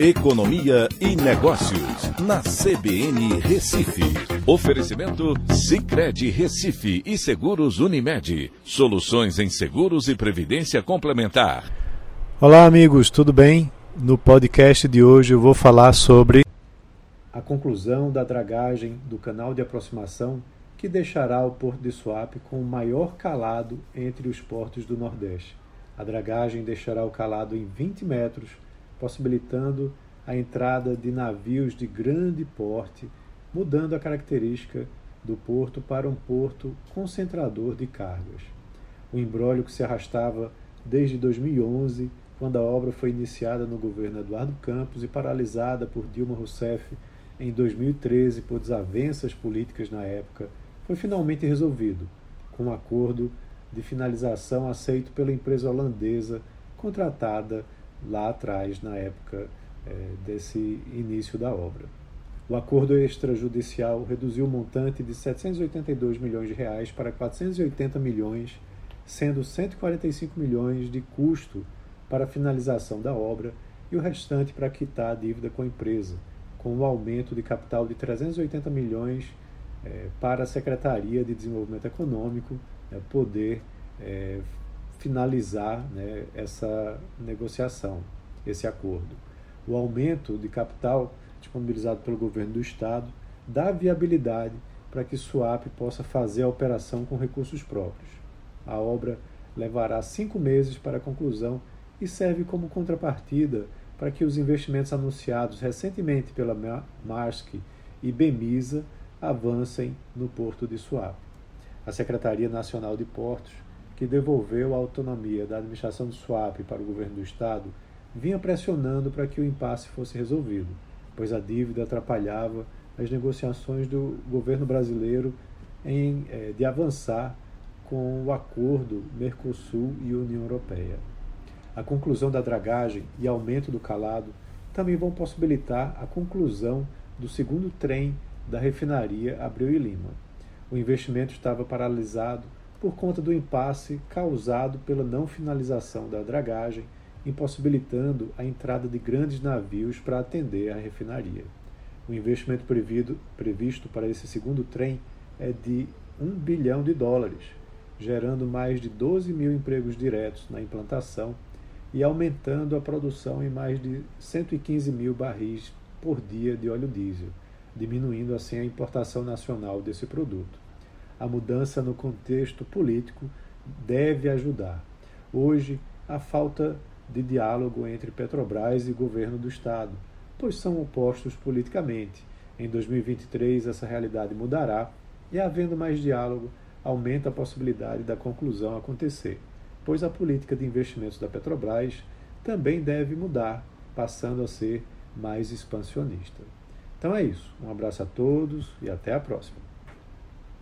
Economia e Negócios, na CBN Recife. Oferecimento Cicred Recife e Seguros Unimed. Soluções em seguros e previdência complementar. Olá, amigos, tudo bem? No podcast de hoje eu vou falar sobre a conclusão da dragagem do canal de aproximação que deixará o Porto de Suape com o maior calado entre os portos do Nordeste. A dragagem deixará o calado em 20 metros possibilitando a entrada de navios de grande porte, mudando a característica do porto para um porto concentrador de cargas. O embrólio que se arrastava desde 2011, quando a obra foi iniciada no governo Eduardo Campos e paralisada por Dilma Rousseff em 2013 por desavenças políticas na época, foi finalmente resolvido, com um acordo de finalização aceito pela empresa holandesa contratada lá atrás, na época é, desse início da obra. O acordo extrajudicial reduziu o montante de 782 milhões de reais para 480 milhões, sendo 145 milhões de custo para a finalização da obra e o restante para quitar a dívida com a empresa, com o um aumento de capital de 380 milhões é, para a Secretaria de Desenvolvimento Econômico é, poder é, finalizar né, essa negociação, esse acordo. O aumento de capital disponibilizado pelo governo do Estado dá viabilidade para que Suap possa fazer a operação com recursos próprios. A obra levará cinco meses para a conclusão e serve como contrapartida para que os investimentos anunciados recentemente pela Maersk e Bemisa avancem no porto de Suape. A Secretaria Nacional de Portos que devolveu a autonomia da administração do SWAP para o governo do Estado, vinha pressionando para que o impasse fosse resolvido, pois a dívida atrapalhava as negociações do governo brasileiro em, eh, de avançar com o acordo Mercosul e União Europeia. A conclusão da dragagem e aumento do calado também vão possibilitar a conclusão do segundo trem da refinaria Abreu e Lima. O investimento estava paralisado por conta do impasse causado pela não finalização da dragagem, impossibilitando a entrada de grandes navios para atender a refinaria. O investimento prevido, previsto para esse segundo trem é de 1 bilhão de dólares, gerando mais de 12 mil empregos diretos na implantação e aumentando a produção em mais de 115 mil barris por dia de óleo diesel, diminuindo assim a importação nacional desse produto. A mudança no contexto político deve ajudar. Hoje, a falta de diálogo entre Petrobras e governo do Estado, pois são opostos politicamente. Em 2023, essa realidade mudará e, havendo mais diálogo, aumenta a possibilidade da conclusão acontecer, pois a política de investimentos da Petrobras também deve mudar, passando a ser mais expansionista. Então é isso. Um abraço a todos e até a próxima.